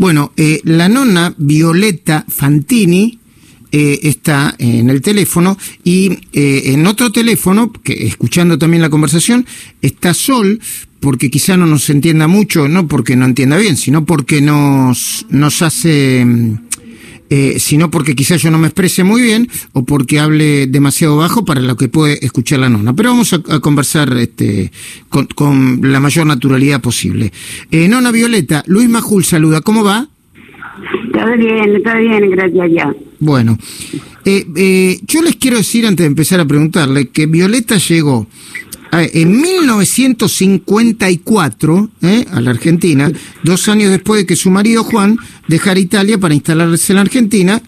Bueno, eh, la nona Violeta Fantini eh, está en el teléfono y eh, en otro teléfono, que escuchando también la conversación, está Sol, porque quizá no nos entienda mucho, no porque no entienda bien, sino porque nos, nos hace, eh, sino porque quizás yo no me exprese muy bien o porque hable demasiado bajo para lo que puede escuchar la nona. Pero vamos a, a conversar este, con, con, la mayor naturalidad posible. Eh, nona Violeta, Luis Majul saluda, ¿cómo va? Todo bien, todo bien, gracias a Dios. Bueno, eh, eh, yo les quiero decir antes de empezar a preguntarle que Violeta llegó en 1954 eh, a la Argentina, dos años después de que su marido Juan dejara Italia para instalarse en la Argentina,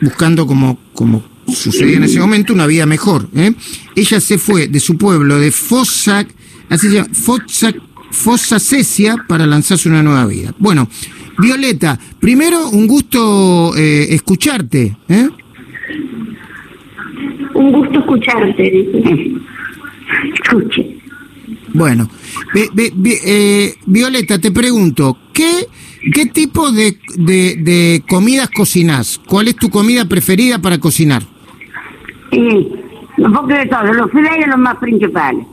buscando como, como sucedía en ese momento una vida mejor. ¿eh? Ella se fue de su pueblo de Fossa, así se llama, Fossa, Fossa Cesia para lanzarse una nueva vida. Bueno, Violeta, primero un gusto eh, escucharte. ¿eh? Un gusto escucharte, dice. Escuche. Bueno, eh, Violeta, te pregunto, ¿qué, qué tipo de, de, de, comidas cocinas? ¿Cuál es tu comida preferida para cocinar? Sí, un poco de todo, los fideos los más principales.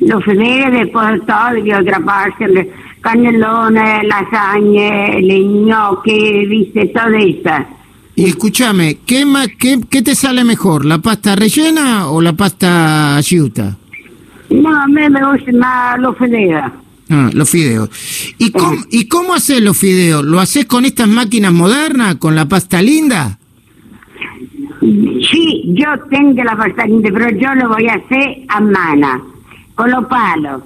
Los fideos, después todo, de otra parte, canelones, lasagne, le gnocchi, viste, todo eso. Y escúchame, ¿qué, más, qué, ¿qué te sale mejor, la pasta rellena o la pasta asciuta? No, a mí me gustan más los fideos. Ah, los fideos. ¿Y cómo, ¿Y cómo haces los fideos? ¿Lo haces con estas máquinas modernas, con la pasta linda? Sí, yo tengo la pasta linda, pero yo lo voy a hacer a mano, con los palos.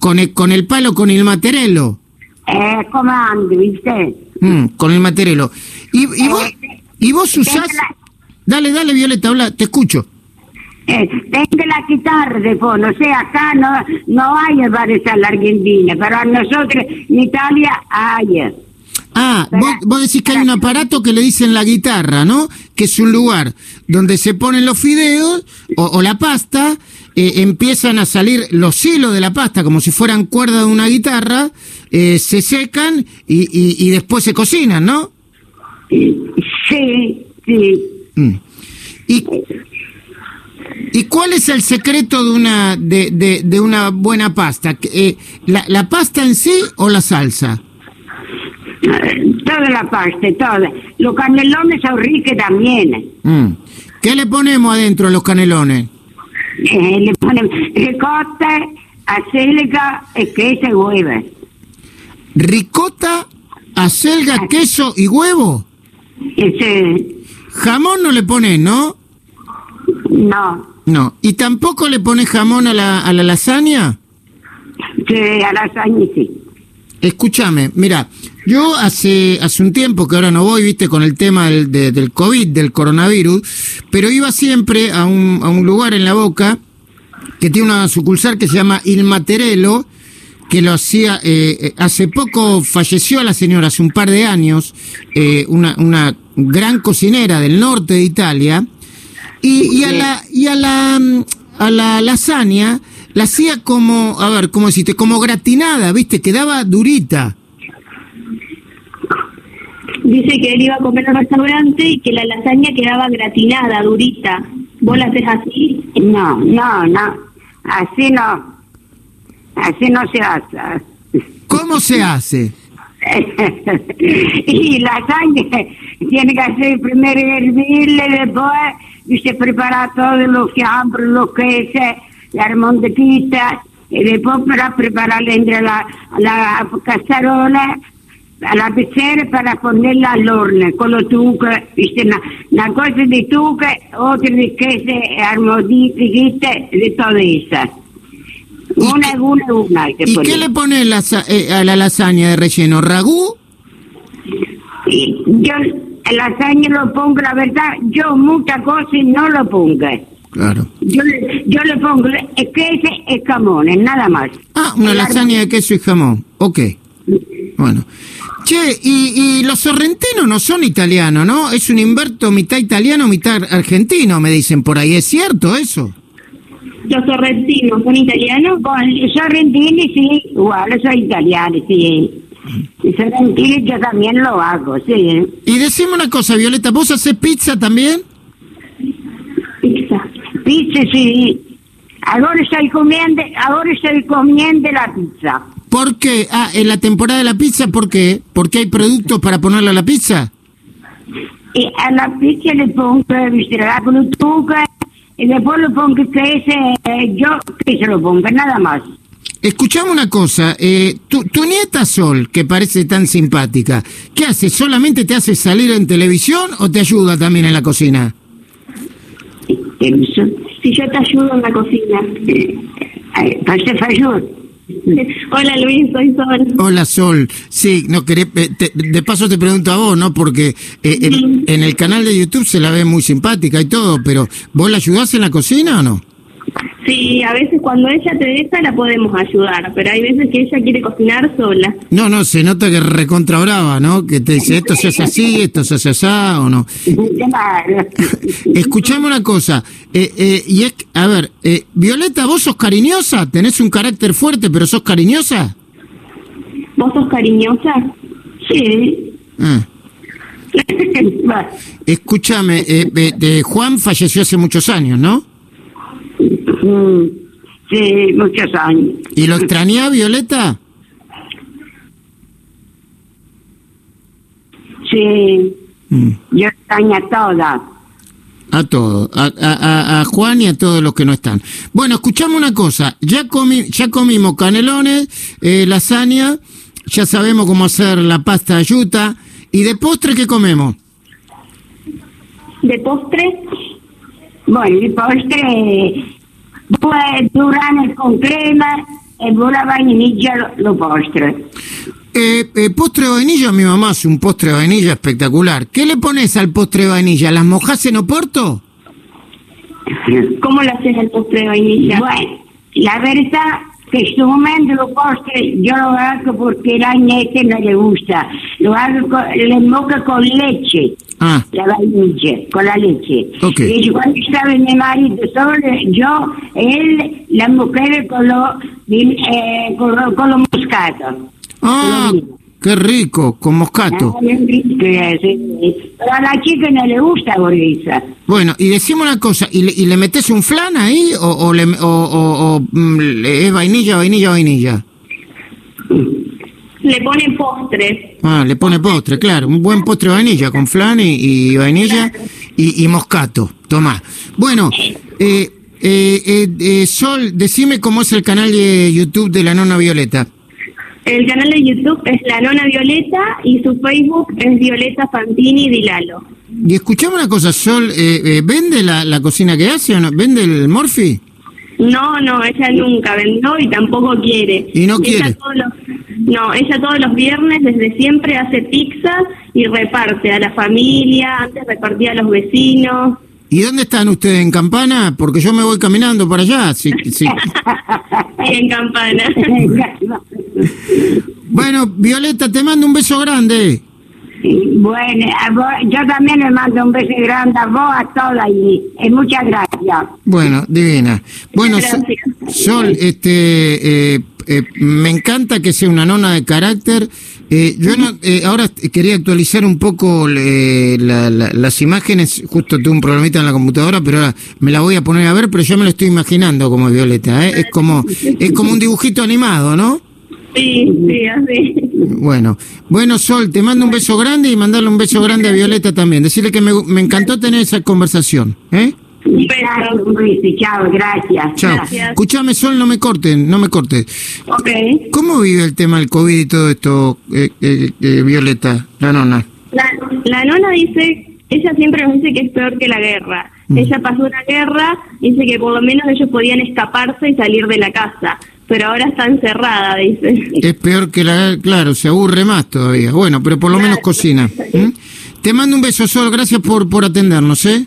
¿Con el, con el palo, con el materialo? Eh, comando, ¿viste? Mm, con el materialo. ¿Y, y, eh, vos, ¿Y vos usás...? La... Dale, dale, Violeta, habla, te escucho. Eh, tengo la guitarra de fondo, o sea, acá no, no hay bares a la Argentina, pero a nosotros en Italia hay. Ah, vos, vos, decís que hay un aparato que le dicen la guitarra, ¿no? Que es un lugar donde se ponen los fideos o, o la pasta, eh, empiezan a salir los hilos de la pasta como si fueran cuerdas de una guitarra, eh, se secan y, y, y, después se cocinan, ¿no? Sí, sí. Mm. ¿Y, ¿Y cuál es el secreto de una de, de, de una buena pasta? Eh, la, ¿La pasta en sí o la salsa? Toda la pasta, toda. Los canelones son ricos también. Mm. ¿Qué le ponemos adentro a los canelones? Eh, le ponemos ricota, acelga, queso y huevo. ¿Ricota, acelga, queso y huevo? Sí. Jamón no le pones, ¿no? No. No. ¿Y tampoco le pones jamón a la, a la lasaña? Sí, a la lasaña sí. Escúchame, mira, yo hace, hace un tiempo que ahora no voy, viste, con el tema del, de, del COVID, del coronavirus, pero iba siempre a un, a un lugar en la boca que tiene una sucursal que se llama Il Materelo, que lo hacía, eh, hace poco falleció la señora, hace un par de años, eh, una, una gran cocinera del norte de Italia, y, y a la, y a la, a la lasaña, la hacía como, a ver, ¿cómo deciste? Como gratinada, ¿viste? Quedaba durita. Dice que él iba a comer al restaurante y que la lasaña quedaba gratinada, durita. ¿Vos la haces así? No, no, no. Así no. Así no se hace. ¿Cómo se hace? y lasaña tiene que hacer primero hervirle, después se prepara todo lo fiambres, lo queso la mondequita y después para prepararle entre la, la cacerola a la pecera para ponerla al horno con los tucos, viste, una, una cosa de tuque, otra de queso armodifiquita, de todo eso. Una, una, una. Hay que ¿Y poner. qué le pone la, eh, a la lasaña de relleno? ¿Ragú? Y yo, la lasaña lo pongo, la verdad, yo muchas cosas no lo pongo. Claro. Yo, yo le pongo el queso y jamones, nada más. Ah, una El lasaña de queso y jamón. Ok. Bueno. Che, y, y los sorrentinos no son italianos, ¿no? Es un inverto mitad italiano, mitad argentino, me dicen por ahí. ¿Es cierto eso? ¿Los sorrentinos son italianos? Con i sorrentini sì, uguale, sono italiani, sì. Si se mentir, yo también lo hago, sí. Y decime una cosa, Violeta, ¿vos haces pizza también? Pizza. Sí. Ahora estoy comiendo, ahora estoy comiendo la pizza. ¿Por qué? Ah, en la temporada de la pizza, ¿por qué? ¿Porque hay productos para ponerle a la pizza? Y a la pizza le pongo, viste, la glutuca, y después le pongo queso, eh, yo queso lo pongo, nada más. Escuchame una cosa, eh, tu, tu nieta Sol, que parece tan simpática, ¿qué hace? ¿Solamente te hace salir en televisión o te ayuda también en la cocina? Eso. Si yo te ayudo en la cocina. Eh, Pastor Fayur. Hola Luis, soy Sol. Hola Sol, sí, no querés, eh, te- de paso te pregunto a vos, ¿no? Porque eh, en, en el canal de YouTube se la ve muy simpática y todo, pero ¿vos la ayudás en la cocina o no? Sí, a veces cuando ella te deja la podemos ayudar, pero hay veces que ella quiere cocinar sola. No, no, se nota que recontra brava, ¿no? Que te dice esto se hace así, esto se hace así o no. Claro. Escuchame una cosa, eh, eh, y es, que- a ver, eh, Violeta, ¿vos sos cariñosa? ¿Tenés un carácter fuerte, pero sos cariñosa? ¿Vos sos cariñosa? Sí. Ah. Escúchame, eh, eh, eh, Juan falleció hace muchos años, ¿no? Mm, Sí, muchos años. ¿Y lo extrañás, Violeta? Sí, Mm. yo extraño a todas. A todos, a, a- a- Juan y a todos los que no están. Bueno, escuchame una cosa, ya, comi, ya comimos canelones, eh, lasaña, ya sabemos cómo hacer la pasta de yuta, y de postre, ¿qué comemos? ¿De postre? Bueno, il postre, poi durane con crema e buona vainilla lo, lo postre. Eh, eh, postre de vainilla, mi mamá hace un postre de vainilla espectacular. ¿Qué le pones al postre de vainilla? ¿Las mojás en Oporto? ¿Cómo le haces el postre de vainilla? Bueno, la verdad que este momento lo postre yo lo hago porque la nieta no le gusta. Lo hago con, le moco con leche. Ah, la vainilla, con la leche. Ok. Y cuando estaba mi marido solo, yo, él, la mujer con lo, eh, con lo, con lo moscato. ah, qué rico, con moscato. Ah, bien rico, sí. Pero a la chica no le gusta borrisa. Bueno, y decimos una cosa, ¿y le, y le metes un flan ahí o, o, le, o, o- o, mm, es vainilla, vainilla, vainilla? Le ponen postre. Ah, le pone postre, claro, un buen postre de vainilla con flan y, y vainilla y, y moscato, tomá. Bueno, eh, eh, eh, eh, Sol, decime cómo es el canal de YouTube de la nona Violeta. El canal de YouTube es La Nona Violeta y su Facebook es Violeta Fantini Dilalo. Y escuchame una cosa, Sol, eh, eh, ¿vende la, la cocina que hace o no? ¿Vende el Morphy? No, no, ella nunca vendió y tampoco quiere. Y no Ella quiere. No, ella todos los viernes desde siempre hace pizza y reparte a la familia, antes repartía a los vecinos. ¿Y dónde están ustedes en Campana? Porque yo me voy caminando para allá. sí, sí. En Campana. Bueno, Violeta, te mando un beso grande. bueno, vos- yo también le mando un beso grande a vos, a todas allí. Y muchas gracias. Bueno, divina. Bueno, Gracias. Sol, este, eh, eh, me encanta que sea una nona de carácter. Eh, yo no, eh, ahora quería actualizar un poco eh, la- la- las imágenes. Justo tuve un problemita en la computadora, pero ahora me la voy a poner a ver. Pero yo me lo estoy imaginando como Violeta. ¿eh? Es como, es como un dibujito animado, ¿no? Sí, sí, así. Bueno, bueno Sol, te mando un beso grande y mandarle un beso grande a Violeta también. Decirle que me, me encantó tener esa conversación. ¿eh? Un Chao, beso. Luis, chao, gracias. Chao. Gracias. Escuchame, Sol, no me corten, no me cortes. Ok. ¿Cómo vive el tema del COVID y todo esto, eh, eh, eh, Violeta, la nona? La, la nona dice, ella siempre nos dice que es peor que la guerra. Mm. Ella pasó una guerra, dice que por lo menos ellos podían escaparse y salir de la casa, pero ahora está encerrada, dice. Es peor que la... Claro, se aburre más todavía. Bueno, pero por lo menos cocina. ¿m? Te mando un beso, Sol, gracias por, por atendernos, ¿eh?